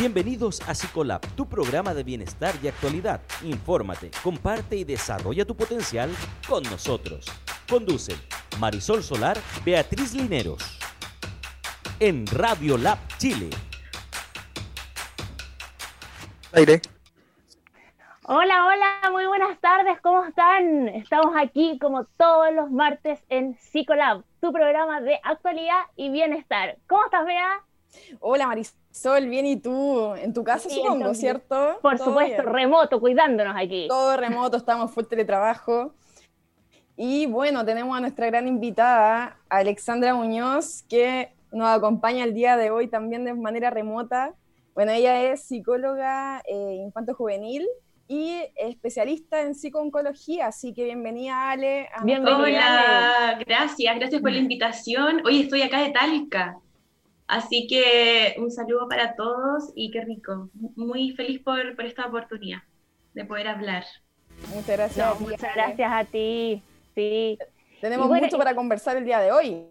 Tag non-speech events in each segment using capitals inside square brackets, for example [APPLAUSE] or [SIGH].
Bienvenidos a Psicolab, tu programa de bienestar y actualidad. Infórmate, comparte y desarrolla tu potencial con nosotros. Conducen Marisol Solar, Beatriz Lineros. En Radio Lab Chile. Aire. Hola, hola, muy buenas tardes, ¿cómo están? Estamos aquí como todos los martes en Psicolab, tu programa de actualidad y bienestar. ¿Cómo estás, Bea? Hola, Marisol. Sol, bien, ¿y tú? En tu casa, supongo, ¿cierto? Por supuesto, remoto, cuidándonos aquí. Todo remoto, estamos full teletrabajo. Y bueno, tenemos a nuestra gran invitada, Alexandra Muñoz, que nos acompaña el día de hoy también de manera remota. Bueno, ella es psicóloga eh, infanto-juvenil y especialista en psicooncología, así que bienvenida, Ale. bienvenida. Hola, gracias, gracias por la invitación. Hoy estoy acá de Talca. Así que un saludo para todos y qué rico. Muy feliz por, esta oportunidad de poder hablar. Muchas gracias. muchas gracias a ti. Sí. Tenemos mucho para conversar el día de hoy.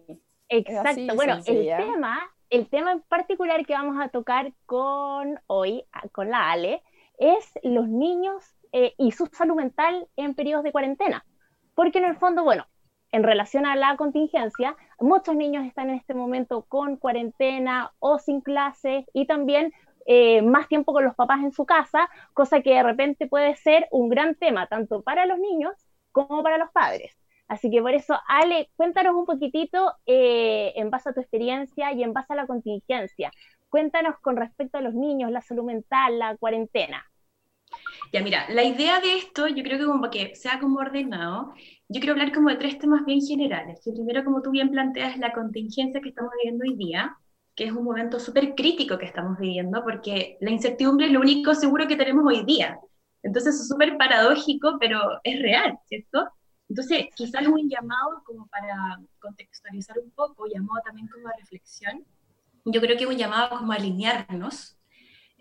Exacto. bueno, el tema, el tema en particular que vamos a tocar con hoy, con la Ale, es los niños eh, y su salud mental en periodos de cuarentena. Porque en el fondo, bueno, en relación a la contingencia, muchos niños están en este momento con cuarentena o sin clases y también eh, más tiempo con los papás en su casa, cosa que de repente puede ser un gran tema tanto para los niños como para los padres. Así que por eso, Ale, cuéntanos un poquitito eh, en base a tu experiencia y en base a la contingencia. Cuéntanos con respecto a los niños, la salud mental, la cuarentena. Ya, mira, la idea de esto, yo creo que como que sea como ordenado, yo quiero hablar como de tres temas bien generales. El primero, como tú bien planteas, la contingencia que estamos viviendo hoy día, que es un momento súper crítico que estamos viviendo, porque la incertidumbre es lo único seguro que tenemos hoy día. Entonces es súper paradójico, pero es real, ¿cierto? Entonces, quizás un llamado como para contextualizar un poco, llamado también como a reflexión, yo creo que un llamado como a alinearnos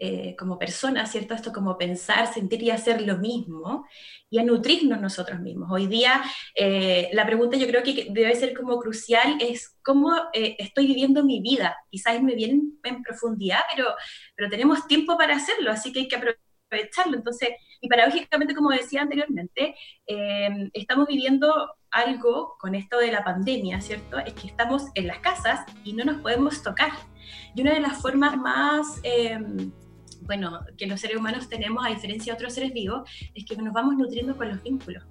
eh, como personas, ¿cierto? Esto como pensar, sentir y hacer lo mismo y a nutrirnos nosotros mismos. Hoy día eh, la pregunta yo creo que debe ser como crucial es cómo eh, estoy viviendo mi vida. Quizás me viene en profundidad, pero, pero tenemos tiempo para hacerlo, así que hay que aprovecharlo. Entonces, y paradójicamente, como decía anteriormente, estamos viviendo algo con esto de la pandemia, ¿cierto? Es que estamos en las casas y no nos podemos tocar. Y una de las formas más bueno, que los seres humanos tenemos, a diferencia de otros seres vivos, es que nos vamos nutriendo con los vínculos.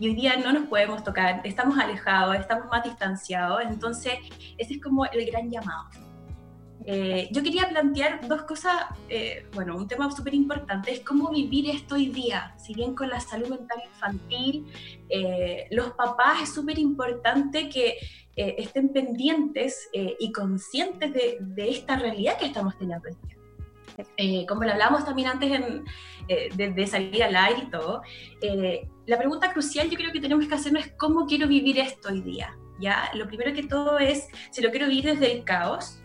Y hoy día no nos podemos tocar, estamos alejados, estamos más distanciados, entonces ese es como el gran llamado. Eh, yo quería plantear dos cosas, eh, bueno, un tema súper importante es cómo vivir esto hoy día, si bien con la salud mental infantil, eh, los papás es súper importante que estén pendientes y conscientes de, de, esta realidad que estamos teniendo hoy día. Eh, como lo hablamos también antes eh, de, salir al aire y todo, eh, la pregunta crucial yo creo que tenemos que hacernos es cómo quiero vivir esto hoy día. ¿ya? Lo primero que todo es, si lo quiero vivir desde el caos,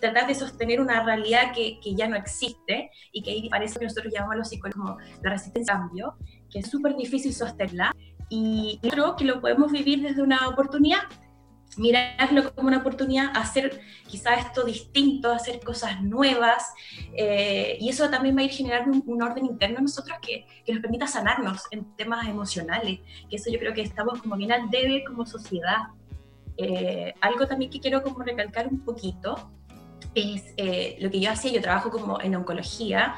tratar de sostener una realidad que, que, ya no existe y que ahí parece que nosotros llamamos a los psicólogos como la resistencia al cambio, que es súper difícil sostenerla. Y creo que lo podemos vivir desde una oportunidad, mirarlo como una oportunidad, hacer quizás esto distinto, hacer cosas nuevas, eh, y eso también va a ir generando un, orden interno en nosotros que, que, nos permita sanarnos en temas emocionales, que eso yo creo que estamos como bien al debe como sociedad. Eh, algo también que quiero como recalcar un poquito es eh, lo que yo hacía, yo trabajo como en oncología,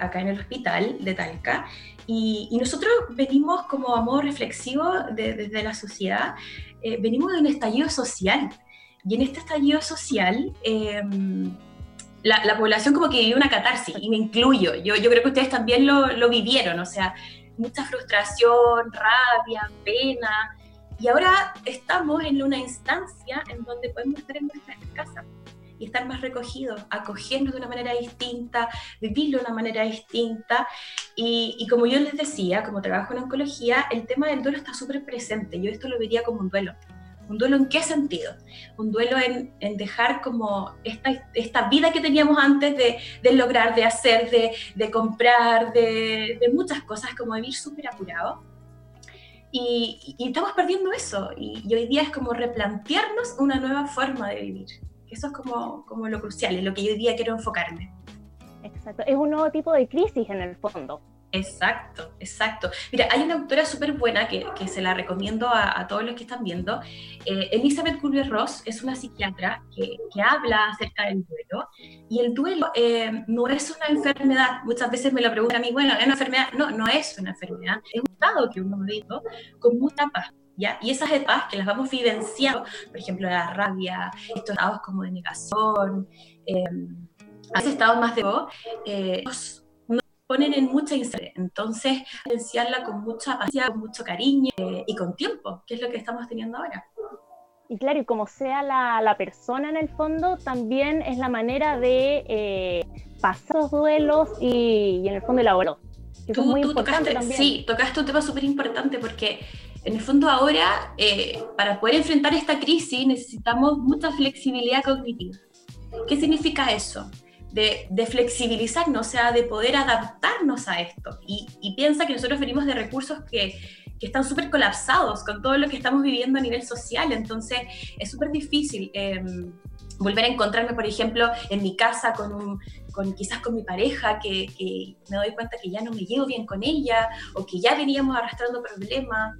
acá en el hospital de Talca, y, nosotros venimos como a modo reflexivo desde la sociedad eh, venimos de un estallido social. Y en este estallido social, em, la, población como que vivió una catarsis, y me incluyo. Yo, yo creo que ustedes también lo, lo vivieron, o sea, mucha frustración, rabia, pena. Y ahora estamos en una instancia en donde podemos estar en nuestra casa y estar más recogidos, acogernos de una manera distinta, vivirlo de una manera distinta. Y, y, como yo les decía, como trabajo en oncología, el tema del duelo está súper presente. Yo esto lo vería como un duelo. ¿Un duelo en qué sentido? Un duelo en, en dejar como esta, esta, vida que teníamos antes de, de lograr, de hacer, de, de comprar, de, de, muchas cosas, como vivir súper apurado. Y, y, estamos perdiendo eso. Y, y hoy día es como replantearnos una nueva forma de vivir. Eso es como, como lo crucial, en lo que yo hoy día quiero enfocarme. Exacto, es un nuevo tipo de crisis en el fondo. Exacto, exacto. Mira, hay una autora súper buena que, que, se la recomiendo a, todos los que están viendo. Eh, Elizabeth Kubler-Ross es una psiquiatra que, que, habla acerca del duelo. Y el duelo eh, no es una enfermedad. Muchas veces me lo preguntan a mí, bueno, ¿es una enfermedad? No, no es una enfermedad. Es un estado que uno vive con mucha paz. ¿Ya? Y esas etapas que las vamos vivenciando, por ejemplo, la rabia, estos estados como de negación, eh, a ese estado más de eh, ponen en mucha incertidumbre. Entonces, vivenciarla con mucha paciencia, con mucho cariño eh, y con tiempo, que es lo que estamos teniendo ahora. Y claro, y como sea la, la persona en el fondo, también es la manera de eh, pasar los duelos y, y, en el fondo elaborarlos. Tú, muy tú tocaste, sí, tocaste un tema súper importante porque en el fondo ahora, eh, para poder enfrentar esta crisis, necesitamos mucha flexibilidad cognitiva. ¿Qué significa eso? de, flexibilizarnos, o sea, de poder adaptarnos a esto. Y, piensa que nosotros venimos de recursos que, que están súper colapsados con todo lo que estamos viviendo a nivel social, entonces es súper difícil. Em, volver a encontrarme, por ejemplo, en mi casa con, un, con quizás con mi pareja, que, que, me doy cuenta que ya no me llevo bien con ella, o que ya veníamos arrastrando problemas,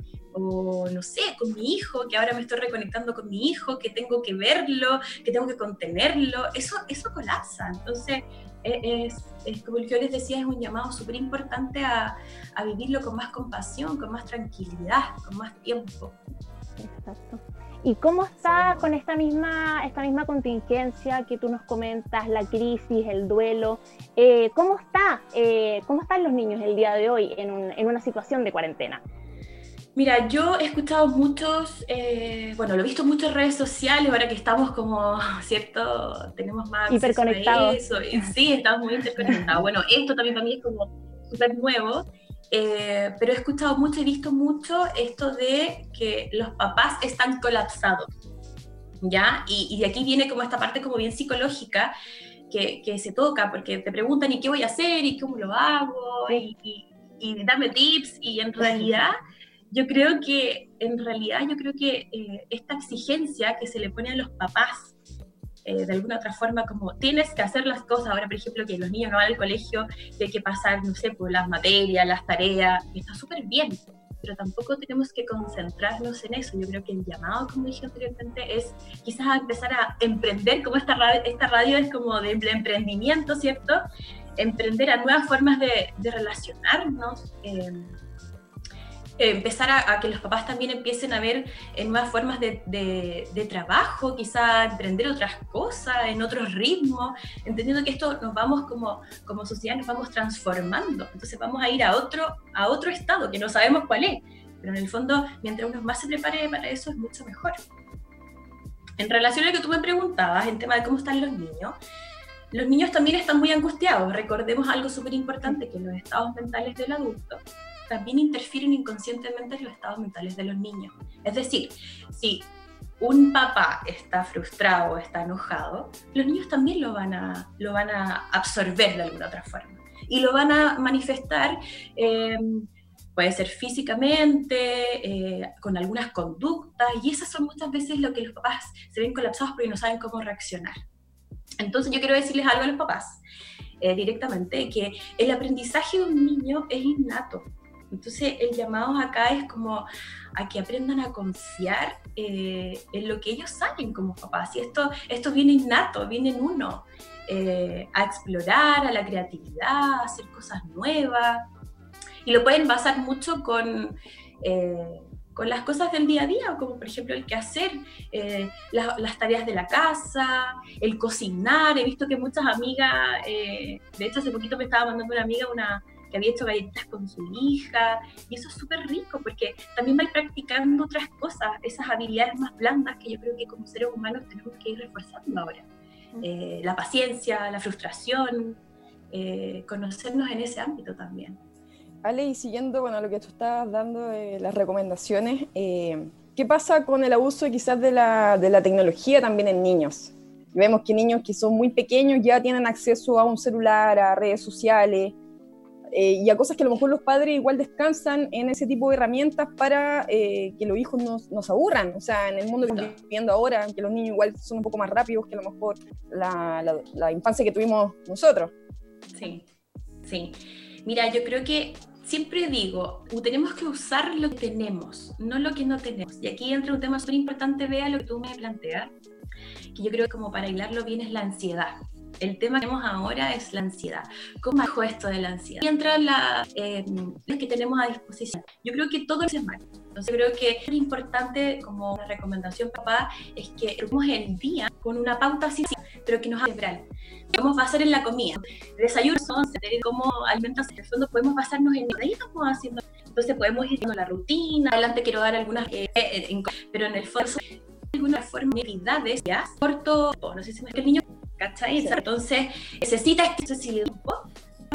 o no sé, con mi hijo, que ahora me estoy reconectando con mi hijo, que tengo que verlo, que tengo que contenerlo, eso, eso colapsa. Entonces, e, es, es, como yo les decía, es un llamado súper importante a, a, vivirlo con más compasión, con más tranquilidad, con más tiempo. Exacto. ¿Y cómo está con esta misma, esta misma contingencia que tú nos comentas, la crisis, el duelo? Eh, ¿Cómo está? Eh, ¿Cómo están los niños el día de hoy en, un, en una situación de cuarentena? Mira, yo he escuchado muchos, eh, bueno, lo he visto mucho en redes sociales, ahora que estamos como, [LAUGHS] ¿cierto? Tenemos más... Hiperconectados. Eso, sí, estamos muy interconectados. Bueno, esto también para mí es como súper nuevo, eh, pero he escuchado mucho, he visto mucho esto de que los papás están colapsados, ¿ya? Y, de aquí viene como esta parte como bien psicológica, que, que, se toca, porque te preguntan, ¿y qué voy a hacer? ¿Y cómo lo hago? Y, y, y dame tips, y en realidad yo creo que, en realidad, yo creo que eh, esta exigencia que se le pone a los papás, eh, de alguna otra forma, como tienes que hacer las cosas, ahora, por ejemplo, que los niños no van al colegio, que hay que pasar, no sé, por las materias, las tareas, está súper bien, pero tampoco tenemos que concentrarnos en eso. Yo creo que el llamado, como dije anteriormente, es quizás empezar a emprender, como esta radio, esta radio es como de emprendimiento, ¿cierto? Emprender a nuevas formas de, de relacionarnos. Eh, empezar a, que los papás también empiecen a ver en nuevas formas de, de, trabajo, quizá emprender otras cosas, en otros ritmos, entendiendo que esto nos vamos como, como sociedad, nos vamos transformando. Entonces vamos a ir a otro, a otro estado que no sabemos cuál es, pero en el fondo, mientras uno más se prepare para eso, es mucho mejor. En relación a lo que tú me preguntabas, en tema de cómo están los niños, los niños también están muy angustiados. Recordemos algo súper importante, que los estados mentales del adulto también interfieren inconscientemente en los estados mentales de los niños. Es decir, si un papá está frustrado o está enojado, los niños también lo van a, lo van a absorber de alguna otra forma y lo van a manifestar. Em, puede ser físicamente, eh, con algunas conductas, y esas son muchas veces lo que los papás se ven colapsados porque no saben cómo reaccionar. Entonces yo quiero decirles algo a los papás eh, directamente, que el aprendizaje de un niño es innato. Entonces el llamado acá es como a que aprendan a confiar eh, en lo que ellos saben como papás. Y esto, esto viene innato, viene en uno. Eh, a explorar, a la creatividad, a hacer cosas nuevas. Y lo pueden basar mucho con, eh, con las cosas del día a día, como por ejemplo el quehacer, eh, las tareas de la casa, el cocinar. He visto que muchas amigas, de hecho hace poquito me estaba mandando una amiga una, que había hecho galletitas con su hija, y eso es súper rico porque también va practicando otras cosas, esas habilidades más blandas que yo creo que como seres humanos tenemos que ir reforzando ahora. Eh, la paciencia, la frustración, eh, conocernos en ese ámbito también. Ale, y siguiendo bueno, lo que tú estabas dando las recomendaciones, eh, ¿qué pasa con el abuso quizás de la, de la tecnología también en niños? Vemos que niños que son muy pequeños ya tienen acceso a un celular, a redes sociales, eh, y a cosas que a lo mejor los padres igual descansan en ese tipo de herramientas para eh, que los hijos nos, nos, aburran. O sea, en el mundo que estamos viviendo ahora, que los niños igual son un poco más rápidos que a lo mejor la, la, infancia que tuvimos nosotros. Sí, sí. Mira, yo creo que siempre digo, tenemos que usar lo que tenemos, no lo que no tenemos. Y aquí entra un tema súper importante, vea lo que tú me planteas, que yo creo que como para hilarlo bien es la ansiedad. El tema que tenemos ahora es la ansiedad. ¿Cómo bajo esto de la ansiedad? Y entra la eh, que tenemos a disposición. Yo creo que todo es malo. Entonces creo que es importante, como una recomendación papá, es que estemos el día con una pauta así, pero que nos haga ¿Cómo va a ser en la comida? Desayuno, once, cómo alimentas en el fondo, podemos basarnos en ahí estamos haciendo. Entonces podemos ir viendo la rutina, adelante quiero dar algunas, eh, eh, pero en el fondo alguna forma de actividades ya corto, no sé si me que el niño ¿cachai? Entonces, necesita este tiempo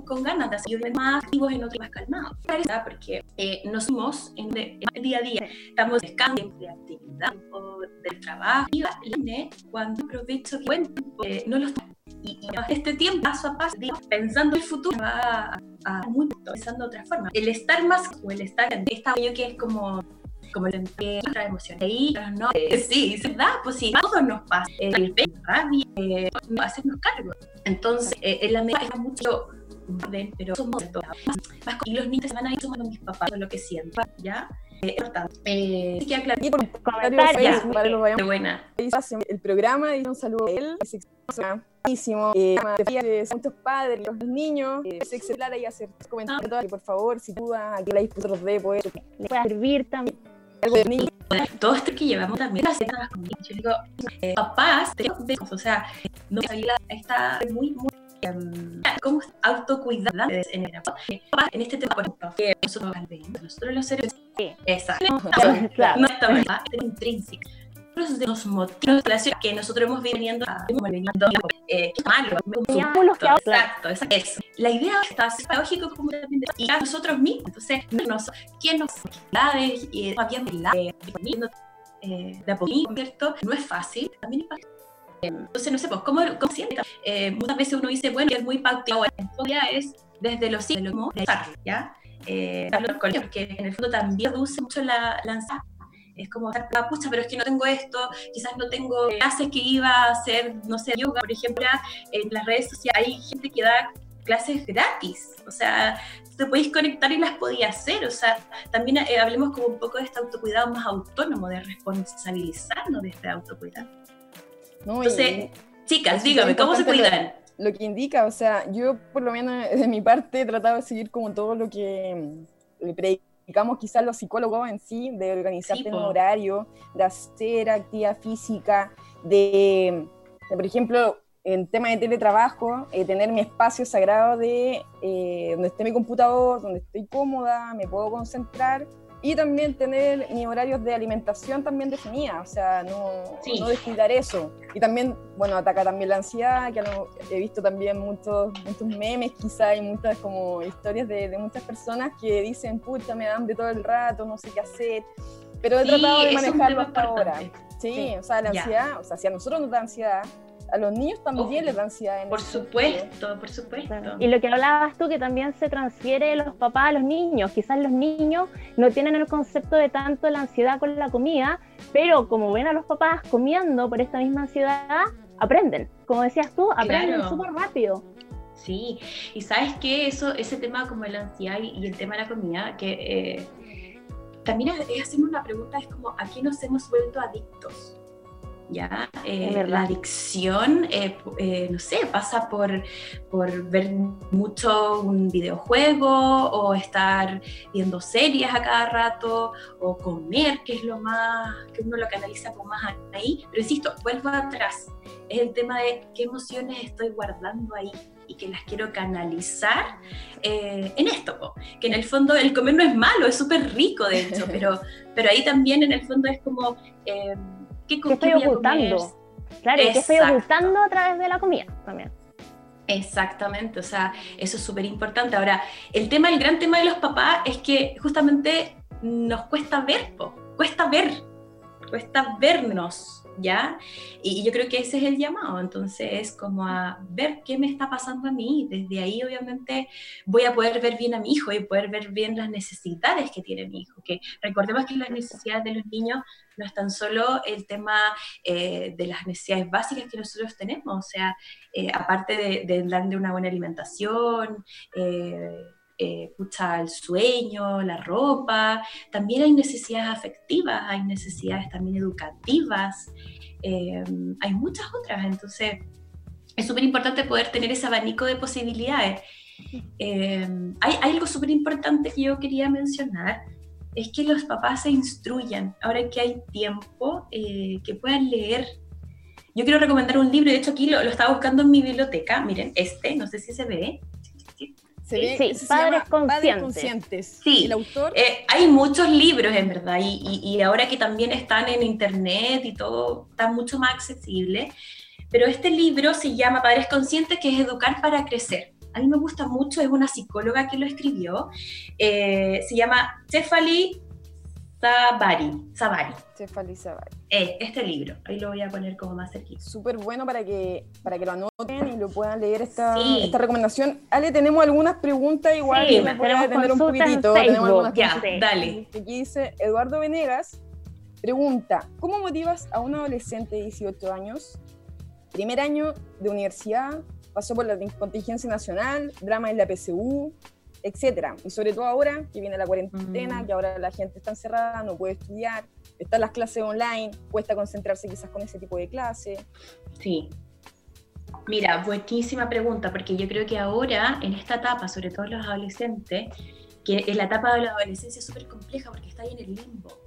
con ganas de ser más activos en otros más calmados. Porque eh, nos somos en, el día a día, estamos descansando de actividad o del trabajo. Y cuando aprovecho buen tiempo, eh, no los y, y este tiempo, paso a paso, pensando en el futuro, va a, a mucho, pensando de otra forma. El estar más o el estar en esta que es como como el empleo, otra emoción. Ahí, no, eh, sí, es verdad, pues sí, todo nos pasa. El peso, rabia, eh, hacernos cargo. Entonces, eh, en la medida es mucho orden, pero somos todos más, y los niños se van a ir sumando mis papás lo que sienten, ¿ya? Eh, importante. Eh, sí que aclarar. Y por comentarios para los vayamos. buena. El programa y un saludo a él. Buenísimo. Eh, muchos padres, los niños, eh, se y hacer comentarios. Por favor, si dudas, aquí la disposición de poder. Le pueda servir también todo esto que llevamos también las yo digo, eh, papás, o sea, no sabía, está muy, muy um, cómo autocuidar en, en este tema, por ejemplo, que nosotros, nosotros los seres, sí. exacto, no, estamos intrínseca de los motivos que nosotros hemos venido a eh, malo, exacto, exacto, La idea está lógico como y a nosotros mismos. Entonces, nos, ¿quién nos y eh, eh, de a poquito, ¿cierto? No es fácil, también es fácil. Entonces, no sé, pues, ¿cómo, cómo siente? Eh, muchas veces uno dice, bueno, es muy pauteado, en realidad es desde los siglos, ¿ya? Eh, porque en el fondo también reduce mucho la, la ansiedad es como, pucha, pero es que no tengo esto, quizás no tengo clases que iba a hacer, no sé, yoga, por ejemplo, en las redes sociales hay gente que da clases gratis, o sea, te podéis conectar y las podías hacer, o sea, también eh, hablemos como un poco de este autocuidado más autónomo, de responsabilizarnos de este autocuidado. Entonces, chicas, dígame, ¿cómo se cuidan? Lo, lo, que indica, o sea, yo por lo menos de mi parte he tratado de seguir como todo lo que mm, le predico digamos, quizás los psicólogos en sí, de organizarte en un horario, de hacer actividad física, de, por ejemplo, en tema de teletrabajo, eh, tener mi espacio sagrado de eh, donde esté mi computador, donde estoy cómoda, me puedo concentrar y también tener mis horarios de alimentación también definida, o sea, no, no descuidar eso. Y también, bueno, ataca también la ansiedad, que he visto también muchos, muchos memes quizá y muchas como historias de, de muchas personas que dicen, pucha, me da hambre todo el rato, no sé qué hacer. Pero he tratado de manejarlo hasta ahora. Sí, sí, o sea, la ansiedad, o sea, si a nosotros nos da ansiedad, a los niños también les da ansiedad. por supuesto, por supuesto. Y lo que hablabas tú, que también se transfiere de los papás a los niños. Quizás los niños no tienen el concepto de tanto la ansiedad con la comida, pero como ven a los papás comiendo por esta misma ansiedad, aprenden. Como decías tú, aprenden súper rápido. Sí, y sabes que eso, ese tema como la ansiedad y, el tema de la comida, que eh, también es hacerme una pregunta, es como, ¿a qué nos hemos vuelto adictos? ¿Ya? Eh, la adicción, eh, eh, no sé, pasa por, por ver mucho un videojuego o estar viendo series a cada rato o comer, que es lo más, que uno lo canaliza como más ahí. Pero insisto, vuelvo atrás, es el tema de qué emociones estoy guardando ahí y que las quiero canalizar en esto, que en el fondo el comer no es malo, es súper rico de hecho, [LAUGHS] pero, pero ahí también en el fondo es como ¿Qué, estoy ocultando? Claro, ¿qué estoy ocultando a través de la comida también? Exactamente, o sea, eso es súper importante. Ahora, el tema, el gran tema de los papás es que justamente nos cuesta ver, cuesta ver, cuesta vernos, ¿ya? Y yo creo que ese es el llamado, entonces es como a ver qué me está pasando a mí, desde ahí obviamente voy a poder ver bien a mi hijo y poder ver bien las necesidades que tiene mi hijo, que recordemos que las necesidades de los niños no es tan solo el tema eh, de las necesidades básicas que nosotros tenemos, o sea, eh, aparte de, darle una buena alimentación, eh, eh, el sueño, la ropa, también hay necesidades afectivas, hay necesidades también educativas, eh, hay muchas otras, entonces es súper importante poder tener ese abanico de posibilidades. Eh, hay, algo súper importante que yo quería mencionar, es que los papás se instruyan, ahora que hay tiempo, eh, que puedan leer. Yo quiero recomendar un libro, de hecho aquí lo, lo estaba buscando en mi biblioteca, miren, este, no sé si se ve, sí, padres, conscientes. Sí, el autor. Eh, hay muchos libros en verdad y, y, ahora que también están en internet y todo está mucho más accesible. Pero este libro se llama Padres Conscientes, que es Educar para Crecer. A mí me gusta mucho, es una psicóloga que lo escribió. Eh, se llama Cefali Sabari. Sabari. Cefali Sabari. Eh, este libro, ahí lo voy a poner como más cerquita. Súper bueno para que, para que lo anoten y lo puedan leer esta, esta recomendación. Ale, tenemos algunas preguntas igual sí, me puede atender un poquitito. Tenemos algunas ya, dale. Aquí dice Eduardo Venegas, pregunta, ¿cómo motivas a un adolescente de 18 años? Primer año de universidad, pasó por la contingencia nacional, drama en la PSU, etcétera. Y sobre todo ahora que viene la cuarentena, mm. que ahora la gente está encerrada, no puede estudiar, están las clases online, cuesta concentrarse quizás con ese tipo de clase. Sí. Mira, buenísima pregunta, porque yo creo que ahora, en esta etapa, sobre todo los adolescentes, que en la etapa de la adolescencia es súper compleja porque está ahí en el limbo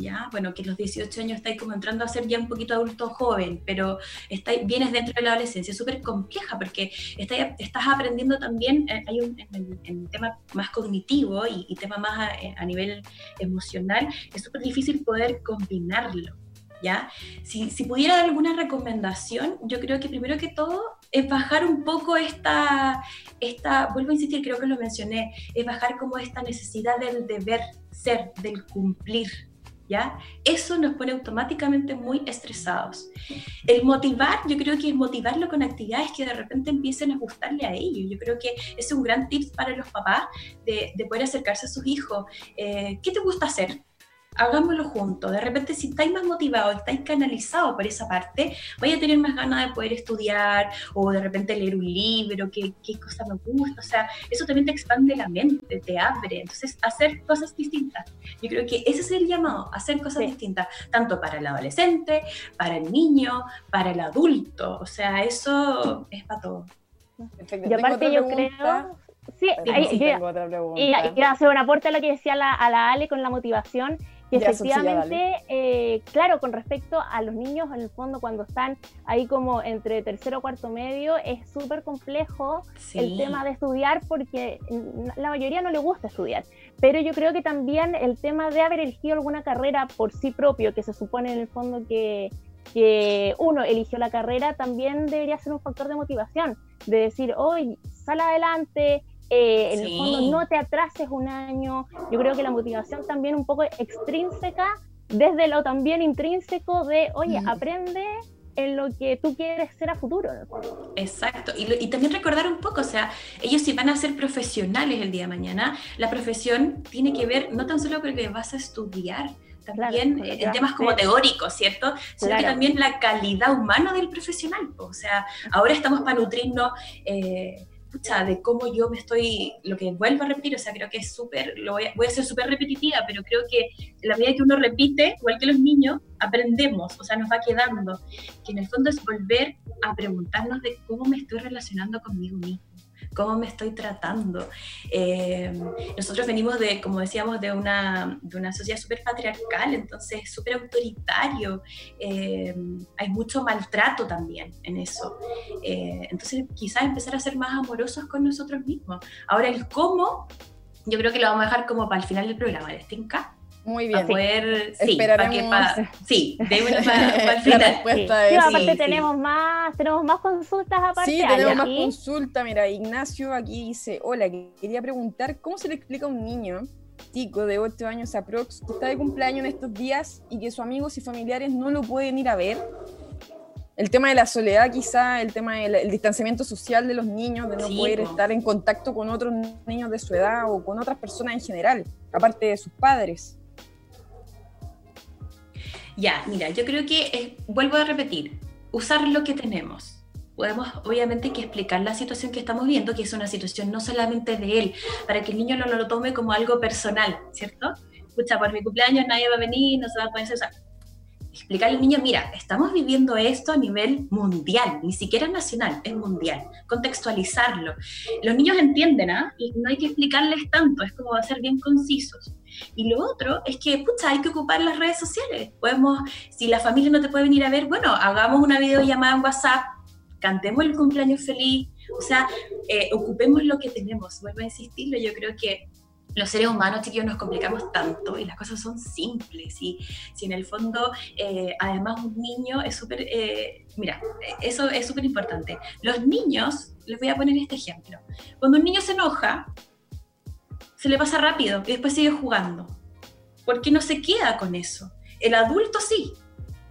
¿ya? Bueno, que los 18 años estáis como entrando a ser ya un poquito adulto joven, pero estáis, vienes dentro de la adolescencia, es súper compleja porque estás aprendiendo también, eh, hay un en, tema más cognitivo y, tema más a, a nivel emocional, es súper difícil poder combinarlo. ¿Ya? Si, si, pudiera dar alguna recomendación, yo creo que primero que todo es bajar un poco esta, esta, vuelvo a insistir, creo que lo mencioné, es bajar como esta necesidad del deber ser, del cumplir, Eso nos pone automáticamente muy estresados. El motivar, yo creo que es motivarlo con actividades que de repente empiecen a gustarle a ellos. Yo creo que es un gran tip para los papás de, poder acercarse a sus hijos. Eh, ¿Qué te gusta hacer? Hagámoslo juntos. De repente, si estáis más motivados, estáis canalizados por esa parte, vais a tener más ganas de poder estudiar o de repente leer un libro, qué, qué cosa me gusta. O sea, eso también te expande la mente, te abre. Entonces, hacer cosas distintas. Yo creo que ese es el llamado, hacer cosas distintas, tanto para el adolescente, para el niño, para el adulto. O sea, eso es para todo. Y aparte yo creo... Sí, y, quiero hacer un aporte a lo que decía la, a la Ale con la motivación y efectivamente, eh, claro, con respecto a los niños, en el fondo, cuando están ahí como entre tercero o cuarto medio, es súper complejo el tema de estudiar porque la mayoría no le gusta estudiar. Pero yo creo que también el tema de haber elegido alguna carrera por sí propio, que se supone en el fondo que, que uno eligió la carrera, también debería ser un factor de motivación, de decir, hoy sal adelante, eh, en el fondo no te atrases un año. Yo creo que la motivación también un poco extrínseca, desde lo también intrínseco de, oye, mm. aprende en lo que tú quieres ser a futuro. Exacto, y, también recordar un poco, o sea, ellos si van a ser profesionales el día de mañana, la profesión tiene que ver no tan solo con lo que vas a estudiar, también en temas como teóricos, ¿cierto? Sino que también la calidad humana del profesional. O sea, ahora estamos para nutrirnos eh, de cómo yo me estoy, lo que vuelvo a repetir, o sea, creo que es súper, voy, voy, a ser súper repetitiva, pero creo que la medida que uno repite, igual que los niños, aprendemos, o sea, nos va quedando, que en el fondo es volver a preguntarnos de cómo me estoy relacionando conmigo mismo cómo me estoy tratando. Eh, nosotros venimos de, como decíamos, de una, de una sociedad súper patriarcal, entonces súper autoritario, eh, hay mucho maltrato también en eso. Eh, entonces quizás empezar a ser más amorosos con nosotros mismos. Ahora el cómo, yo creo que lo vamos a dejar como para el final del programa, ¿les tinca? Muy bien. Para poder, sí, para que sí, de para, [LAUGHS] el final. Sí. aparte tenemos más, tenemos más consultas aparte. Sí, tenemos más consultas. Mira, Ignacio aquí dice, hola, quería preguntar, ¿cómo se le explica a un niño chico de 8 años aprox que está de cumpleaños en estos días y que sus amigos y familiares no lo pueden ir a ver. El tema de la soledad quizá, el tema del distanciamiento social de los niños, de no poder estar en contacto con otros niños de su edad o con otras personas en general, aparte de sus padres. Ya, mira, yo creo que, vuelvo a repetir, usar lo que tenemos podemos obviamente que explicar la situación que estamos viendo, que es una situación no solamente de él, para que el niño no lo tome como algo personal, ¿cierto? Escucha, por mi cumpleaños nadie va a venir, no se va a poder usar. Explicarle al niño, mira, estamos viviendo esto a nivel mundial, ni siquiera nacional, es mundial. Contextualizarlo. Los niños entienden, ¿ah? Y no hay que explicarles tanto, es como va a ser bien concisos. Y lo otro es que, pucha, hay que ocupar las redes sociales. Podemos, si la familia no te puede venir a ver, bueno, hagamos una videollamada en WhatsApp, cantemos el cumpleaños feliz, o sea, eh, ocupemos lo que tenemos. Vuelvo a insistirlo, yo creo que los seres humanos, chiquillos, nos complicamos tanto y las cosas son simples. Y si en el fondo, eh, además, un niño es súper. Eh, mira, eso es súper importante. Los niños, les voy a poner este ejemplo. Cuando un niño se enoja, se le pasa rápido y después sigue jugando. Porque no se queda con eso. El adulto sí,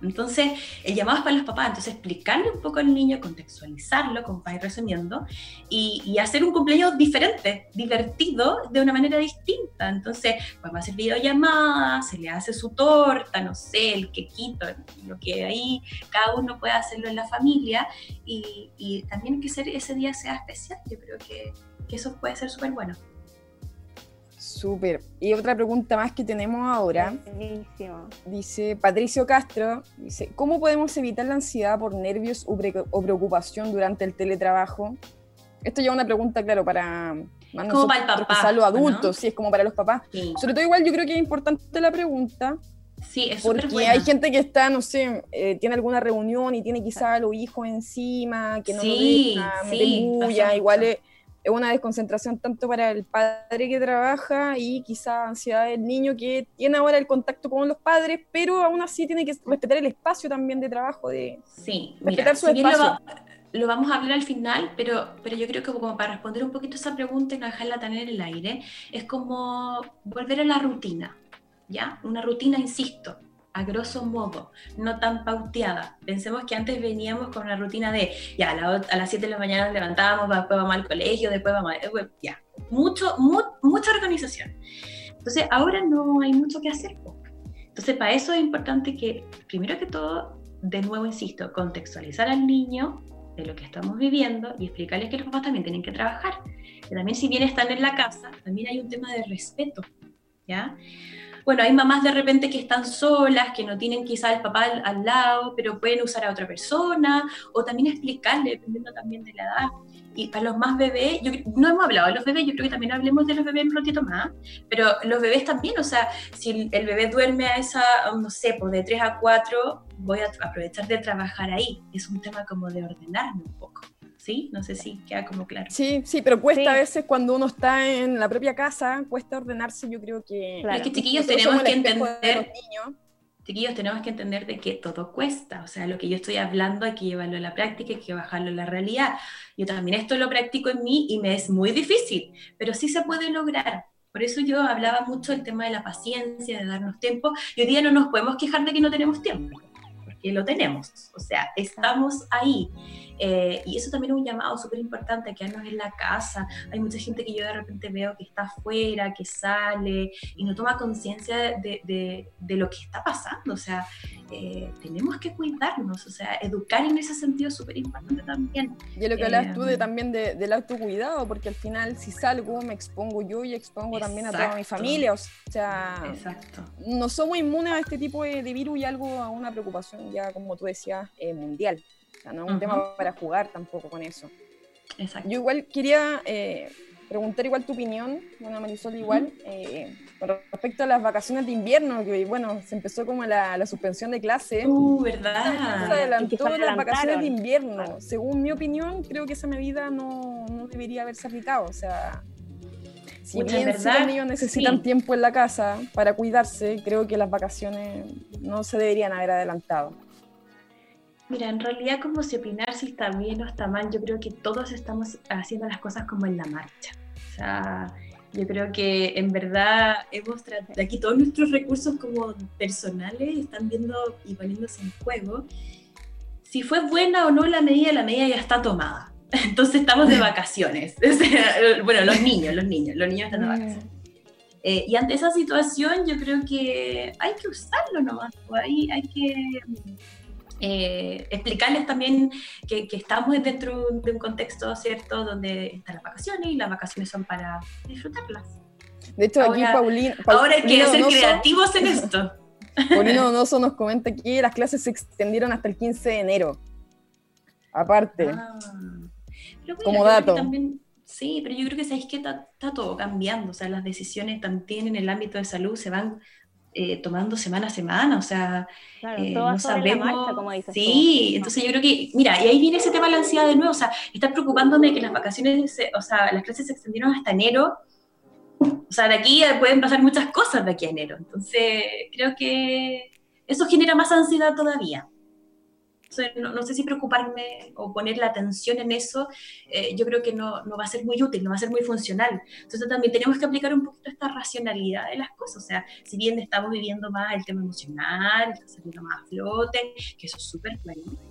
entonces, el llamado es para los papás, entonces explicarle un poco al niño, contextualizarlo, como para ir resumiendo, y, hacer un cumpleaños diferente, divertido, de una manera distinta. Entonces, a hacer videollamada, se le hace su torta, no sé, el quequito, lo que ahí cada uno puede hacerlo en la familia, y, también que ese día sea especial, yo creo que, que eso puede ser súper bueno. Súper. Y otra pregunta más que tenemos ahora. Dice Patricio Castro, dice, ¿cómo podemos evitar la ansiedad por nervios o, preocupación durante el teletrabajo? Esto ya es una pregunta, claro, para, como para el papá, los adultos, sí, es como para los papás. Sobre todo igual yo creo que es importante la pregunta. Sí, es Porque hay gente que está, no sé, eh, tiene alguna reunión y tiene quizá a los hijos encima, que no sí, lo deja, igual es es una desconcentración tanto para el padre que trabaja y quizá ansiedad del niño que tiene ahora el contacto con los padres, pero aún así tiene que respetar el espacio también de trabajo, de sí, respetar su espacio. Lo, vamos a hablar al final, pero, pero yo creo que como para responder un poquito esa pregunta y no dejarla tener en el aire, es como volver a la rutina, ¿ya? Una rutina, insisto, a grosso modo, no tan pauteada. Pensemos que antes veníamos con una rutina de, ya, a, las 7 de la mañana nos levantábamos, después vamos al colegio, después vamos a... Eh, ya, mucho, mucha organización. Entonces, ahora no hay mucho que hacer. Entonces, para eso es importante que, primero que todo, de nuevo, insisto, contextualizar al niño de lo que estamos viviendo y explicarles que los papás también tienen que trabajar. Que también si bien están en la casa, también hay un tema de respeto, ¿ya? Bueno, hay mamás de repente que están solas, que no tienen quizá el papá al, lado, pero pueden usar a otra persona, o también explicarle, dependiendo también de la edad. Y para los más bebés, yo, no hemos hablado de los bebés, yo creo que también hablemos de los bebés un ratito más, pero los bebés también, o sea, si el bebé duerme a esa, no sé, pues de 3 a 4, voy a aprovechar de trabajar ahí. Es un tema como de ordenarme un poco. ¿Sí? No sé si queda como claro. Sí, sí, pero cuesta a veces cuando uno está en la propia casa, cuesta ordenarse, yo creo que... Claro. Es que chiquillos tenemos que entender... Chiquillos, tenemos que entender de que todo cuesta, o sea, lo que yo estoy hablando hay que llevarlo a la práctica, hay que bajarlo a la realidad. Yo también esto lo practico en mí y me es muy difícil, pero sí se puede lograr. Por eso yo hablaba mucho del tema de la paciencia, de darnos tiempo, y hoy día no nos podemos quejar de que no tenemos tiempo, porque lo tenemos, o sea, estamos ahí. Eh, y eso también es un llamado súper importante, quedarnos en la casa. Hay mucha gente que yo de repente veo que está afuera, que sale y no toma conciencia de, de, lo que está pasando. O sea, eh, tenemos que cuidarnos, o sea, educar en ese sentido es súper importante también. Y lo que hablas tú de, eh, también del autocuidado, porque al final si salgo me expongo yo y expongo también a toda mi familia. O sea, exacto. no somos inmunes a este tipo de, virus y algo, a una preocupación ya, como tú decías, mundial no es un tema para jugar tampoco con eso. Exacto. Yo igual quería eh, preguntar igual tu opinión, bueno, Marisol igual, eh, con respecto a las vacaciones de invierno, que bueno, se empezó como la, la suspensión de clase. Uh, ¿verdad? Se adelantó las vacaciones de invierno. Según mi opinión, creo que esa medida no, no debería haberse aplicado, o sea... Si bien verdad, los niños necesitan tiempo en la casa para cuidarse, creo que las vacaciones no se deberían haber adelantado. Mira, en realidad como si opinar si está bien o está mal, yo creo que todos estamos haciendo las cosas como en la marcha. O sea, Yo creo que en verdad hemos tratado, aquí todos nuestros recursos como personales están viendo y poniéndose en juego. Si fue buena o no la medida, la medida ya está tomada. [LAUGHS] Entonces estamos de vacaciones. [LAUGHS] bueno, los niños, los niños, los niños están de mm. vacaciones. Eh, y ante esa situación yo creo que hay que usarlo nomás, pues, hay, hay que eh, explicarles también que, estamos dentro de un contexto, ¿cierto?, donde están las vacaciones y las vacaciones son para disfrutarlas. De hecho, aquí Paulina, Ahora hay que ser creativos en esto. [LAUGHS] Paulino Donoso nos comenta que las clases se extendieron hasta el 15 de enero. Aparte. Ah. como dato. sí, pero yo creo que sabéis que está, está, todo cambiando. O sea, las decisiones también en el ámbito de salud se van eh, tomando semana a semana, o sea, eh, no sabemos. como dices sí, entonces yo creo que, mira, y ahí viene ese tema de la ansiedad de nuevo, o sea, estás preocupándome que las vacaciones, o sea, las clases se extendieron hasta enero, o sea, de aquí pueden pasar muchas cosas de aquí a enero, entonces creo que eso genera más ansiedad todavía no, sé si preocuparme o poner la atención en eso, eh, yo creo que no, no, va a ser muy útil, no va a ser muy funcional. Entonces también tenemos que aplicar un poquito esta racionalidad de las cosas. O sea, si bien estamos viviendo más el tema emocional, está saliendo más a flote, que eso es súper bueno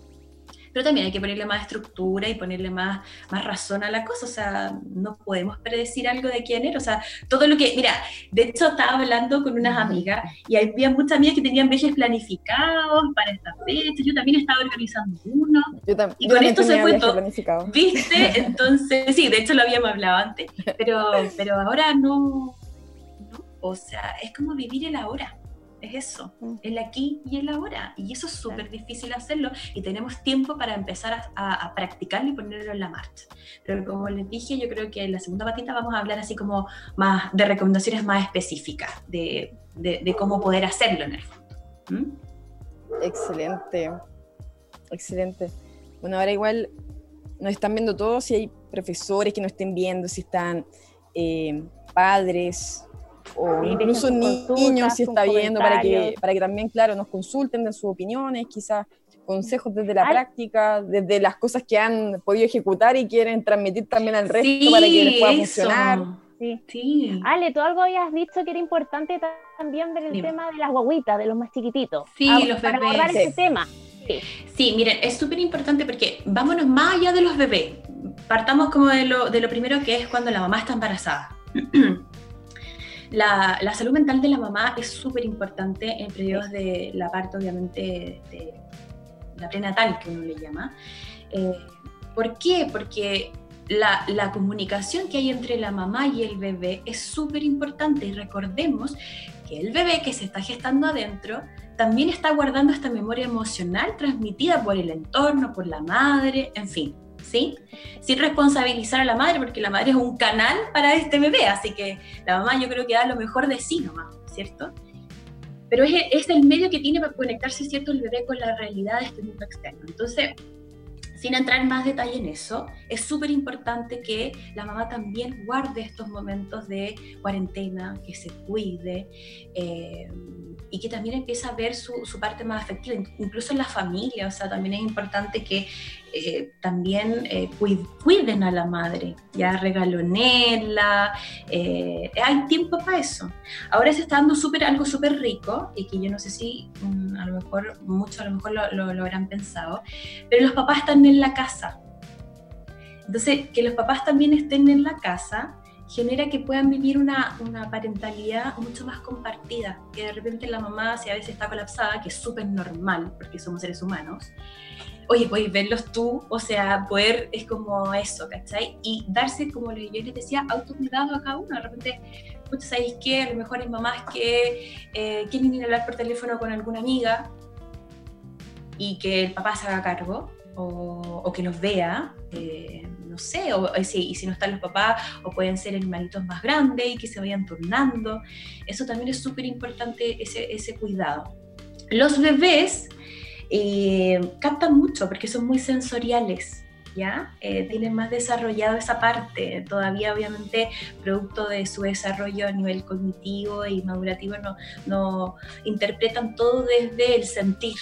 pero también hay que ponerle más estructura y ponerle más, más razón a la cosa, o sea, no podemos predecir algo de aquí a enero, o sea, todo lo que, mira, de hecho estaba hablando con unas amigas y había muchas amigas que tenían viajes planificados para esta fecha, yo también estaba organizando uno, y con esto se fue todo, ¿viste? Entonces, sí, de hecho lo habíamos hablado antes, pero, pero ahora no, no, o sea, es como vivir el ahora es eso, mm. el aquí y el ahora. Y eso es súper difícil hacerlo y tenemos tiempo para empezar a, practicarlo y ponerlo en la marcha. Pero como les dije, yo creo que en la segunda patita vamos a hablar así como más de recomendaciones más específicas de, de, cómo poder hacerlo en el fondo. ¿Mm? Excelente, excelente. Bueno, ahora igual nos están viendo todos, si hay profesores que nos estén viendo, si están eh, padres, o incluso niños si está viendo, para que, para que también, claro, nos consulten de sus opiniones, quizás consejos desde la práctica, desde las cosas que han podido ejecutar y quieren transmitir también al resto para que les pueda funcionar. Sí. sí. Ale, tú algo habías dicho que era importante también ver el tema de las guaguitas, de los más chiquititos. Sí, los para bebés. abordar ese tema. Sí. sí, miren, es súper importante porque vámonos más allá de los bebés. Partamos como de lo, de lo primero que es cuando la mamá está embarazada. [CLEARS THROAT] La, salud mental de la mamá es súper importante en periodos de la parte, obviamente, de la prenatal, que uno le llama. Eh, ¿Por qué? Porque la, la, comunicación que hay entre la mamá y el bebé es súper importante y recordemos que el bebé que se está gestando adentro también está guardando esta memoria emocional transmitida por el entorno, por la madre, en fin. ¿Sí? Sin responsabilizar a la madre, porque la madre es un canal para este bebé, así que la mamá yo creo que da lo mejor de sí nomás, ¿cierto? Pero es, el medio que tiene para conectarse, ¿cierto?, el bebé con la realidad de este mundo externo. Entonces, sin entrar en más detalle en eso, es súper importante que la mamá también guarde estos momentos de cuarentena, que se cuide eh, y que también empiece a ver su, su, parte más afectiva, incluso en la familia. O sea, también es importante que eh, también eh, cuiden a la madre, ya regalonela, eh, hay tiempo para eso. Ahora se está dando super, algo súper rico y que yo no sé si mm, a lo mejor, muchos a lo mejor lo, lo, habrán pensado, pero los papás están en la casa. Entonces, que los papás también estén en la casa genera que puedan vivir una, una, parentalidad mucho más compartida, que de repente la mamá, si a veces está colapsada, que es súper normal, porque somos seres humanos, oye, puedes verlos tú, o sea, poder es como eso, ¿cachai? Y darse, como yo les decía, autocuidado a cada uno. De repente, pues, ¿sabéis qué? A lo mejor hay mamás que eh, quieren ir a hablar por teléfono con alguna amiga y que el papá se haga cargo o, que los vea. Eh, no sé, o, y si no están los papás, o pueden ser hermanitos más grandes y que se vayan turnando. Eso también es súper importante, ese, ese cuidado. Los bebés eh, captan mucho porque son muy sensoriales. ¿Ya? Eh, tienen más desarrollado esa parte, todavía obviamente producto de su desarrollo a nivel cognitivo y madurativo no, no interpretan todo desde el sentir,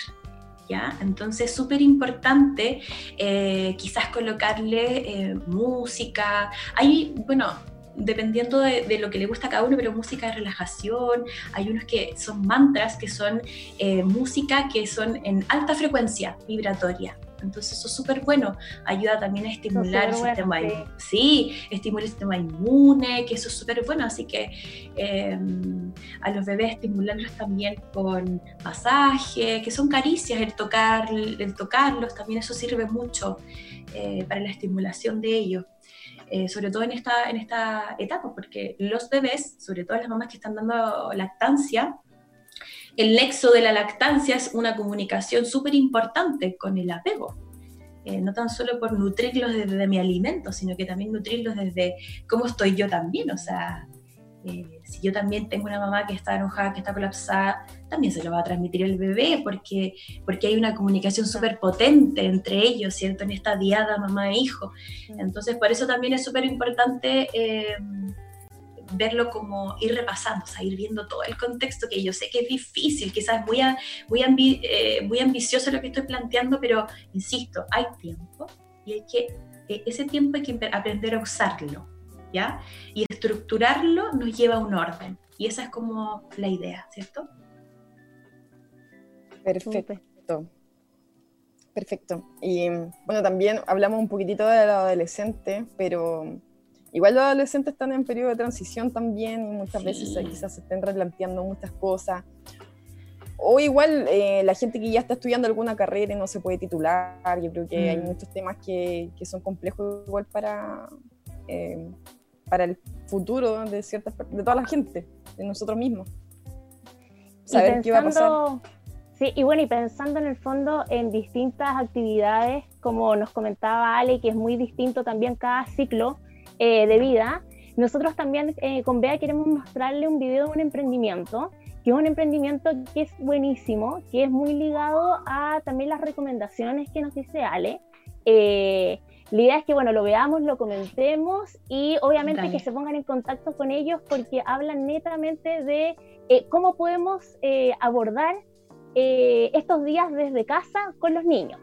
¿Ya? Entonces, súper importante eh, quizás colocarle música. Hay, bueno, dependiendo de, lo que le gusta a cada uno, pero música de relajación, hay unos que son mantras, que son eh, música que son en alta frecuencia vibratoria. Entonces eso es súper bueno, ayuda también a estimular el sistema inmune. Sí, estimula el sistema inmune, que eso es súper bueno, así que em, a los bebés estimularlos también con masaje, que son caricias, el, tocar, el tocarlos, también eso sirve mucho eh, para la estimulación de ellos. Eh, sobre todo en esta, en esta etapa, porque los bebés, sobre todo las mamás que están dando lactancia, el nexo de la lactancia es una comunicación súper importante con el apego. Eh, no tan solo por nutrirlos desde mi alimento, sino que también nutrirlos desde cómo estoy yo también. O sea, eh, si yo también tengo una mamá que está enojada, que está colapsada, también se lo va a transmitir el bebé, porque, porque hay una comunicación súper potente entre ellos, ¿cierto? En esta diada mamá e hijo. Entonces, por eso también es súper importante eh, verlo como ir repasando, o sea, ir viendo todo el contexto, que yo sé que es difícil, quizás muy, muy, eh, muy ambicioso lo que estoy planteando, pero insisto, hay tiempo y hay que, eh, ese tiempo hay que aprender a usarlo, ¿ya? Y estructurarlo nos lleva a un orden, y esa es como la idea, ¿cierto? Perfecto. Perfecto. Y bueno, también hablamos un poquitito de la adolescente, pero Igual los adolescentes están en periodo de transición también y muchas veces quizás se estén replanteando muchas cosas. O igual eh, la gente que ya está estudiando alguna carrera y no se puede titular, yo creo que hay mm. muchos temas que, que, son complejos igual para, eh, para el futuro de, ciertas, de toda la gente, de nosotros mismos. Saber qué va a pasar. Sí, y bueno, y pensando en el fondo en distintas actividades, como nos comentaba Ale, que es muy distinto también cada ciclo, eh, de vida, nosotros también eh, con Bea queremos mostrarle un video de un emprendimiento, que es un emprendimiento que es buenísimo, que es muy ligado a también las recomendaciones que nos dice Ale. Eh, la idea es que, bueno, lo veamos, lo comentemos y obviamente que se pongan en contacto con ellos porque hablan netamente de cómo podemos abordar estos días desde casa con los niños.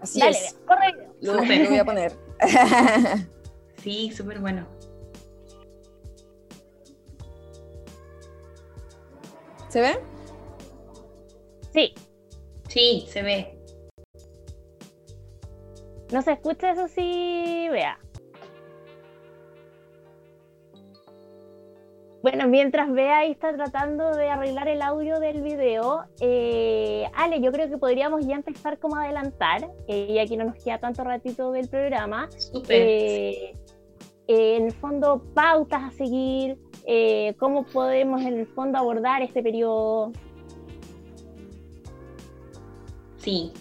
Así es. corre. Lo, lo voy a poner. [LAUGHS] Sí, súper bueno. ¿Se ve? Sí. Sí, se ve. ¿No se escucha eso sí? Vea. Bueno, mientras Bea ahí está tratando de arreglar el audio del video, eh, Ale, yo creo que podríamos ya empezar como a adelantar, eh, y aquí no nos queda tanto ratito del programa. Súper. Eh, en el fondo pautas a seguir, eh, cómo podemos en el fondo abordar este periodo. Sí.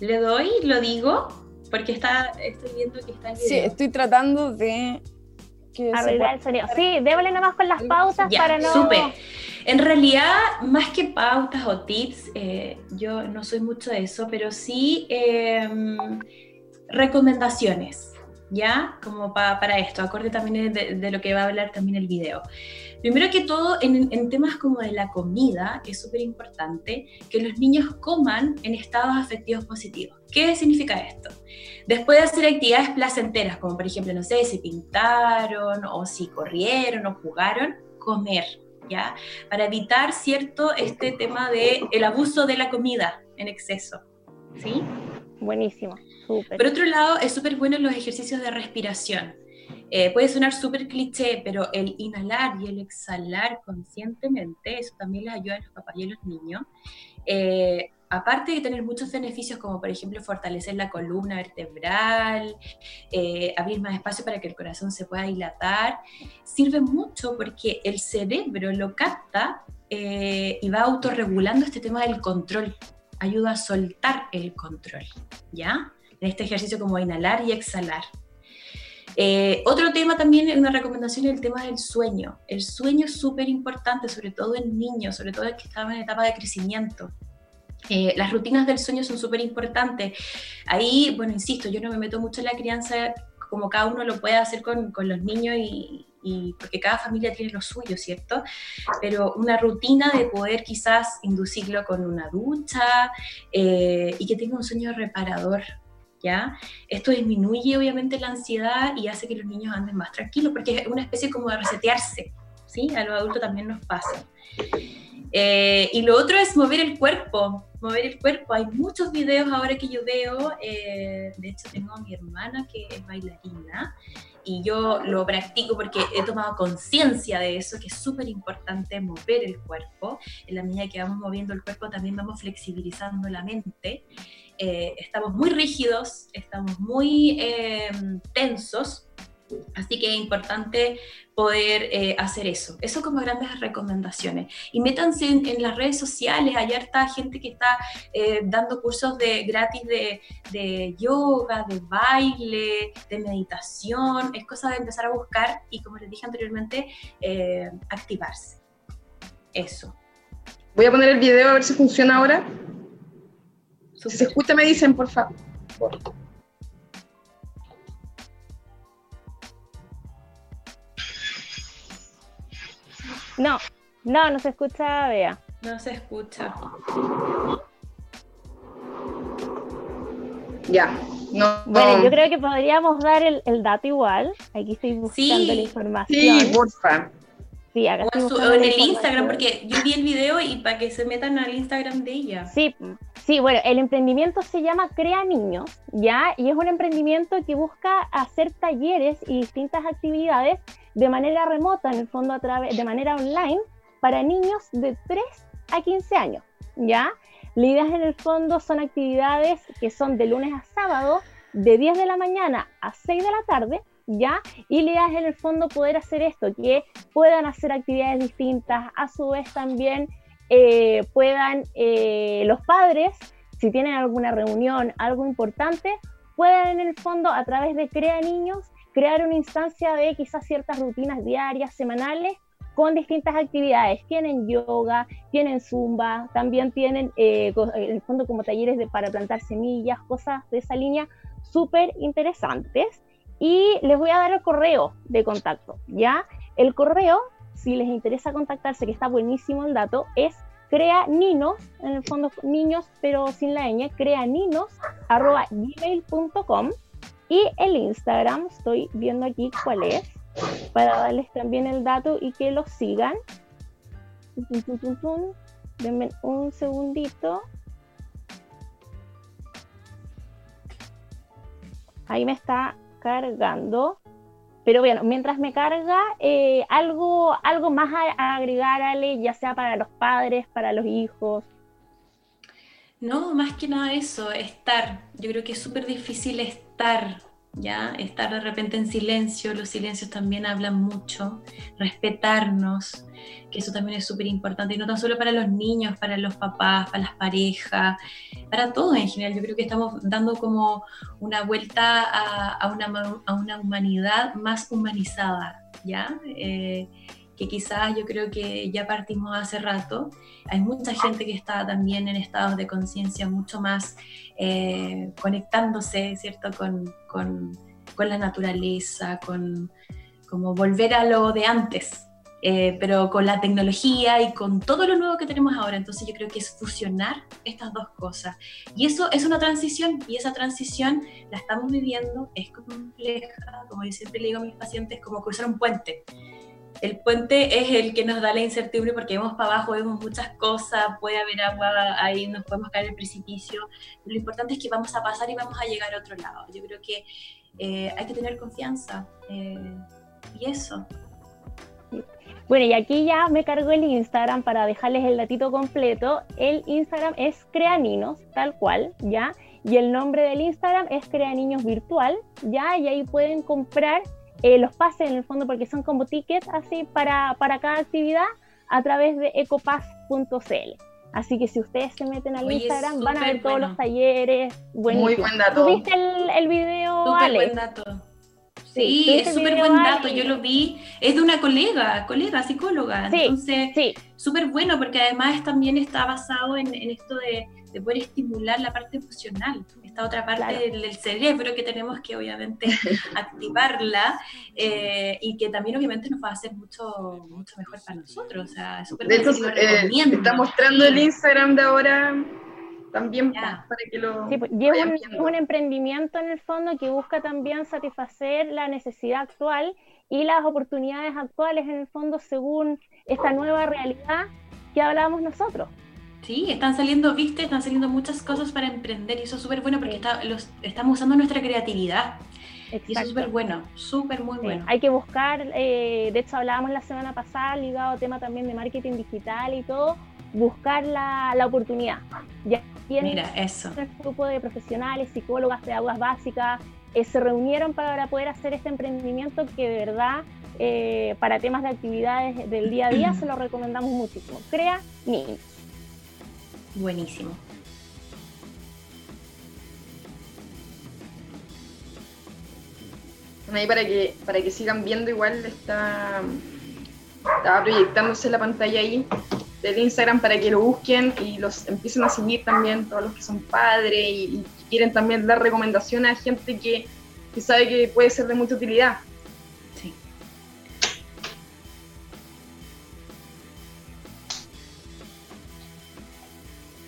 Le doy, lo digo, porque está, estoy viendo que está el video. Sí, estoy tratando de arreglar el sonido. Sí, démosle nomás con las pautas para no. Súper. En realidad, más que pautas o tips, eh, yo no soy mucho de eso, pero sí em, recomendaciones. ¿Ya? Como para esto, acorde también de, lo que va a hablar también el video. Primero que todo, en, temas como de la comida, que es súper importante, que los niños coman en estados afectivos positivos. ¿Qué significa esto? Después de hacer actividades placenteras, como por ejemplo, no sé, si pintaron o si corrieron o jugaron, comer, ¿ya? Para evitar, ¿cierto?, este tema de el abuso de la comida en exceso, ¿sí? Buenísimo. Por otro lado, es súper bueno los ejercicios de respiración. Eh, puede sonar súper cliché, pero el inhalar y el exhalar conscientemente, eso también les ayuda a los papás y a los niños. Eh, aparte de tener muchos beneficios, como por ejemplo fortalecer la columna vertebral, eh, abrir más espacio para que el corazón se pueda dilatar, sirve mucho porque el cerebro lo capta y va autorregulando este tema del control, ayuda a soltar el control, ¿ya? en este ejercicio como inhalar y exhalar. Eh, otro tema también, una recomendación el tema del sueño. El sueño es súper importante, sobre todo en niños, sobre todo en que están en etapa de crecimiento. Eh, las rutinas del sueño son súper importantes. Ahí, bueno, insisto, yo no me meto mucho en la crianza como cada uno lo puede hacer con, con los niños y, y, porque cada familia tiene lo suyo, ¿cierto? Pero una rutina de poder quizás inducirlo con una ducha eh, y que tenga un sueño reparador, ¿ya? Esto disminuye obviamente la ansiedad y hace que los niños anden más tranquilos, porque es una especie como de resetearse, ¿sí? A los adultos también nos pasa. Eh, y lo otro es mover el cuerpo, mover el cuerpo. Hay muchos videos ahora que yo veo, eh, de hecho tengo a mi hermana que es bailarina y yo lo practico porque he tomado conciencia de eso, que es súper importante mover el cuerpo. En la medida que vamos moviendo el cuerpo también vamos flexibilizando la mente. Eh, estamos muy rígidos, estamos muy tensos Así que es importante poder eh, hacer eso. Eso como grandes recomendaciones. Y métanse en, las redes sociales. Ayer está gente que está eh, dando cursos de, gratis de, yoga, de baile, de meditación. Es cosa de empezar a buscar y, como les dije anteriormente, eh, activarse. Eso. Voy a poner el video a ver si funciona ahora. Si se escucha, me dicen, por favor. No, no, no se escucha, Bea. No se escucha. Ya. No, bueno, yo creo que podríamos dar el, dato igual. Aquí estoy buscando la información. Sí, porfa. Sí, acá o, en el Instagram, porque yo vi el video y para que se metan al Instagram de ella. Sí, sí, bueno, el emprendimiento se llama Crea Niños, ¿ya? Y es un emprendimiento que busca hacer talleres y distintas actividades de manera remota, en el fondo a través, de manera online, para niños de 3 a 15 años, ¿ya? La idea en el fondo son actividades que son de lunes a sábado, de 10 de la mañana a 6 de la tarde, ¿ya? Y la idea es en el fondo poder hacer esto, que puedan hacer actividades distintas, a su vez también eh, puedan eh, los padres, si tienen alguna reunión, algo importante, puedan en el fondo a través de Crea Niños crear una instancia de quizás ciertas rutinas diarias, semanales, con distintas actividades. Tienen yoga, tienen zumba, también tienen eh, en el fondo como talleres de, para plantar semillas, cosas de esa línea súper interesantes. Y les voy a dar el correo de contacto, ¿ya? El correo, si les interesa contactarse, que está buenísimo el dato, es crea ninos, en el fondo niños, pero sin la ñ, crea ninos, arroba gmail.com y el Instagram, estoy viendo aquí cuál es, para darles también el dato y que lo sigan. Denme un segundito. Ahí me está cargando. Pero bueno, mientras me carga, eh, algo, algo más a, agregar, Ale, ya sea para los padres, para los hijos. No, más que nada eso, estar. Yo creo que es súper difícil estar, ¿ya? Estar de repente en silencio, los silencios también hablan mucho, respetarnos, que eso también es súper importante, y no tan solo para los niños, para los papás, para las parejas, para todos en general. Yo creo que estamos dando como una vuelta a, una, a una, humanidad más humanizada, ¿ya? Eh, que quizás yo creo que ya partimos hace rato. Hay mucha gente que está también en estados de conciencia mucho más eh, conectándose, ¿cierto?, con, con, con, la naturaleza, con como volver a lo de antes, eh, pero con la tecnología y con todo lo nuevo que tenemos ahora. Entonces yo creo que es fusionar estas dos cosas. Y eso es una transición y esa transición la estamos viviendo, es compleja, como yo siempre le digo a mis pacientes, como cruzar un puente el puente es el que nos da la incertidumbre porque vemos para abajo, vemos muchas cosas, puede haber agua ahí, nos podemos caer en el precipicio. Lo importante es que vamos a pasar y vamos a llegar a otro lado. Yo creo que eh, hay que tener confianza. Eh, y eso. Bueno, y aquí ya me cargo el Instagram para dejarles el datito completo. El Instagram es Creaninos, tal cual, ¿ya? Y el nombre del Instagram es Creaniños Virtual, ¿ya? Y ahí pueden comprar eh, los pases en el fondo porque son como tickets así para, para cada actividad a través de ecopass.cl. Así que si ustedes se meten al Instagram van a ver todos los talleres. Muy buen dato. ¿Tuviste el, el video, Súper buen dato. Sí, es súper buen dato, yo lo vi, es de una colega, colega, psicóloga, sí, entonces súper bueno porque además también está basado en, en esto de, de, poder estimular la parte emocional, otra parte del, cerebro que tenemos que obviamente [LAUGHS] activarla eh, y que también obviamente nos va a hacer mucho, mucho mejor para nosotros. O sea, súper De hecho, eh, está mostrando el Instagram de ahora también para que lo... Sí, pues, y es un, emprendimiento en el fondo que busca también satisfacer la necesidad actual y las oportunidades actuales en el fondo según esta nueva realidad que hablábamos nosotros. Sí, están saliendo, viste, están saliendo muchas cosas para emprender y eso es súper bueno porque los, estamos usando nuestra creatividad. Y eso es súper bueno, súper muy bueno. Hay que buscar, eh, de hecho hablábamos la semana pasada, ligado al tema también de marketing digital y todo, buscar la, la oportunidad. Ya Mira, eso. Un grupo de profesionales, psicólogas, pedagogas básicas, eh, se reunieron para poder hacer este emprendimiento que de verdad eh, para temas de actividades del día a día [CLEARS THROAT] se lo recomendamos muchísimo. Crea Niños. Buenísimo. Ahí para que, para que sigan viendo, igual está, estaba proyectándose la pantalla ahí del Instagram para que lo busquen y los empiecen a seguir también, todos los que son padres y, quieren también dar recomendaciones a gente que, que, sabe que puede ser de mucha utilidad.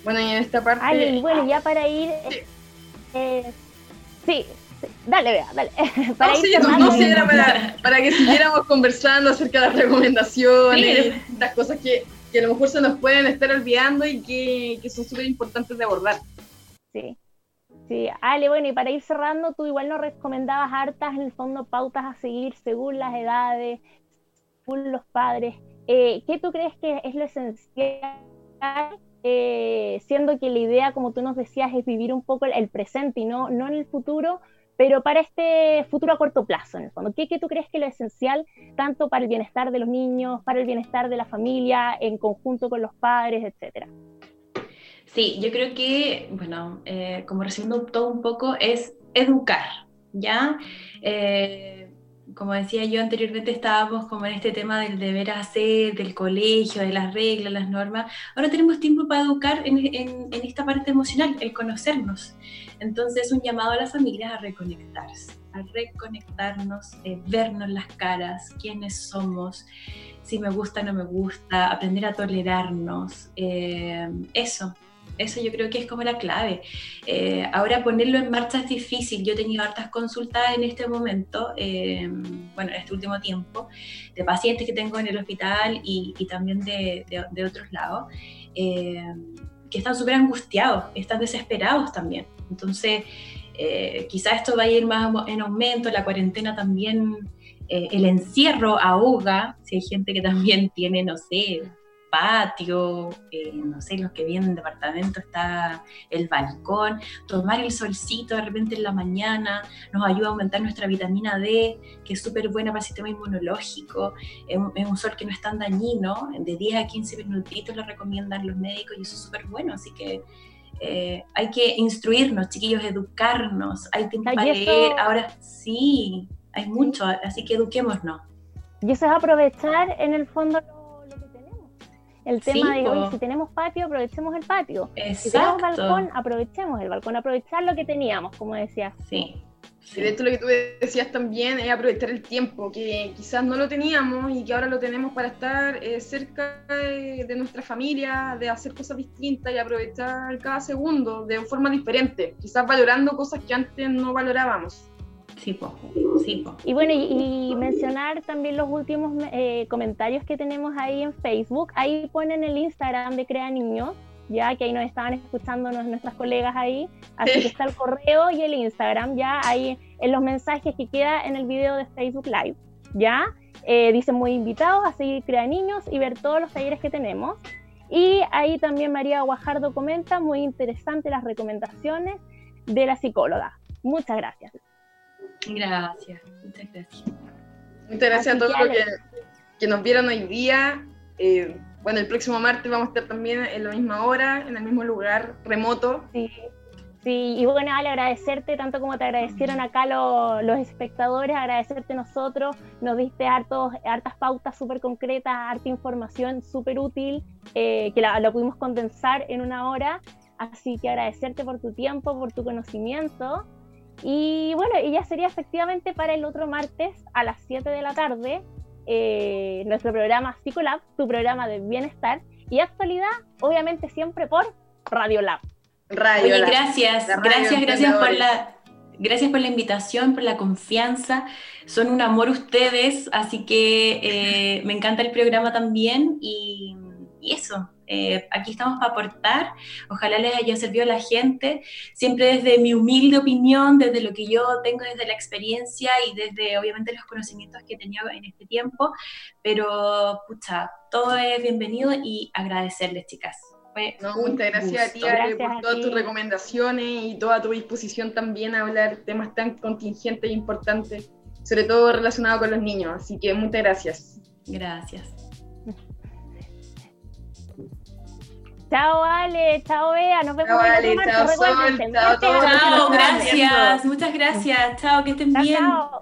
Bueno, y en esta parte... Ay, bueno, ya para ir... Sí, eh, sí dale, vea, dale. [LAUGHS] para no, sí, no, sé, era para, para, que siguiéramos conversando acerca de las recomendaciones, las cosas que que a lo mejor se nos pueden estar olvidando y que, son súper importantes de abordar. Sí. Sí, Ale, bueno, y para ir cerrando, tú igual nos recomendabas hartas, en el fondo, pautas a seguir según las edades, según los padres. Eh, ¿Qué tú crees que es lo esencial? Eh, siendo que la idea, como tú nos decías, es vivir un poco el presente y no, no en el futuro, pero para este futuro a corto plazo, en el fondo, ¿qué, tú crees que es lo esencial tanto para el bienestar de los niños, para el bienestar de la familia, en conjunto con los padres, etcétera? Sí, yo creo que, bueno, eh, como resumiendo todo un poco, es educar, ¿ya? Eh, como decía yo anteriormente, estábamos como en este tema del deber hacer, del colegio, de las reglas, las normas. Ahora tenemos tiempo para educar en, esta parte emocional, el conocernos. Entonces, un llamado a las familias a reconectarse, a reconectarnos, eh, vernos las caras, quiénes somos, si me gusta, no me gusta, aprender a tolerarnos. Eh, eso, eso yo creo que es como la clave. Eh, ahora ponerlo en marcha es difícil. Yo he tenido hartas consultas en este momento, eh, bueno, en este último tiempo, de pacientes que tengo en el hospital y, también de, otros lados, eh, que están súper angustiados, están desesperados también. Entonces, quizás esto va a ir más en aumento, la cuarentena también, el encierro ahoga, si hay gente que también tiene, no sé, patio, eh, no sé, los que vienen en departamento está el balcón, tomar el solcito de repente en la mañana nos ayuda a aumentar nuestra vitamina D, que es súper buena para el sistema inmunológico, es, un sol que no es tan dañino, de 10 a 15 minutitos lo recomiendan los médicos y eso es súper bueno, así que eh, hay que instruirnos, chiquillos, educarnos, hay tiempo para leer, ahora sí, hay mucho, así que eduquémonos. Y eso es aprovechar en el fondo el tema de hoy, si tenemos patio, aprovechemos el patio. Si tenemos balcón, aprovechemos el balcón, aprovechar lo que teníamos, como decía. Sí. Sí. de hecho lo que tú decías también es aprovechar el tiempo, que quizás no lo teníamos y que ahora lo tenemos para estar eh, cerca de, de, nuestra familia, de hacer cosas distintas y aprovechar cada segundo de forma diferente, quizás valorando cosas que antes no valorábamos. Sí, sí Y bueno, y, mencionar también los últimos eh, comentarios que tenemos ahí en Facebook. Ahí ponen el Instagram de Crea Niños, ya que ahí nos estaban escuchando nuestras colegas ahí. Así que está el correo y el Instagram, ya ahí en los mensajes que queda en el video de Facebook Live, ya. Eh, dicen muy invitados a seguir Crea Niños y ver todos los talleres que tenemos. Y ahí también María Guajardo comenta, muy interesante las recomendaciones de la psicóloga. Muchas gracias. Gracias, muchas gracias. Muchas gracias a todos los que, nos vieron hoy día. Eh, bueno, el próximo martes vamos a estar también en la misma hora, en el mismo lugar, remoto. Sí, sí. y bueno, Ale, agradecerte tanto como te agradecieron acá los espectadores, agradecerte nosotros, nos diste hartos, hartas pautas súper concretas, harta información súper útil, eh, que la, la pudimos condensar en una hora. Así que agradecerte por tu tiempo, por tu conocimiento. Y bueno, ella sería efectivamente para el otro martes a las 7 de la tarde, eh, nuestro programa Psicolab, tu programa de bienestar y actualidad, obviamente siempre por Radio Lab. Radio. Oye, gracias, gracias, gracias por la Gracias por la invitación, por la confianza. Son un amor ustedes, así que eh, me encanta el programa también y, eso. Eh, aquí estamos para aportar. Ojalá les haya servido a la gente, siempre desde mi humilde opinión, desde lo que yo tengo, desde la experiencia y desde obviamente los conocimientos que he tenido en este tiempo. Pero, pucha, todo es bienvenido y agradecerles, chicas muchas gracias a ti, por todas tus recomendaciones y toda tu disposición también a hablar temas tan contingentes e importantes, sobre todo relacionados con los niños. Así que muchas gracias. Gracias. Chao Ale, chao Bea, nos vemos en chao, Sol, chao, chao, gracias, muchas gracias, chao, que estén bien. Chao.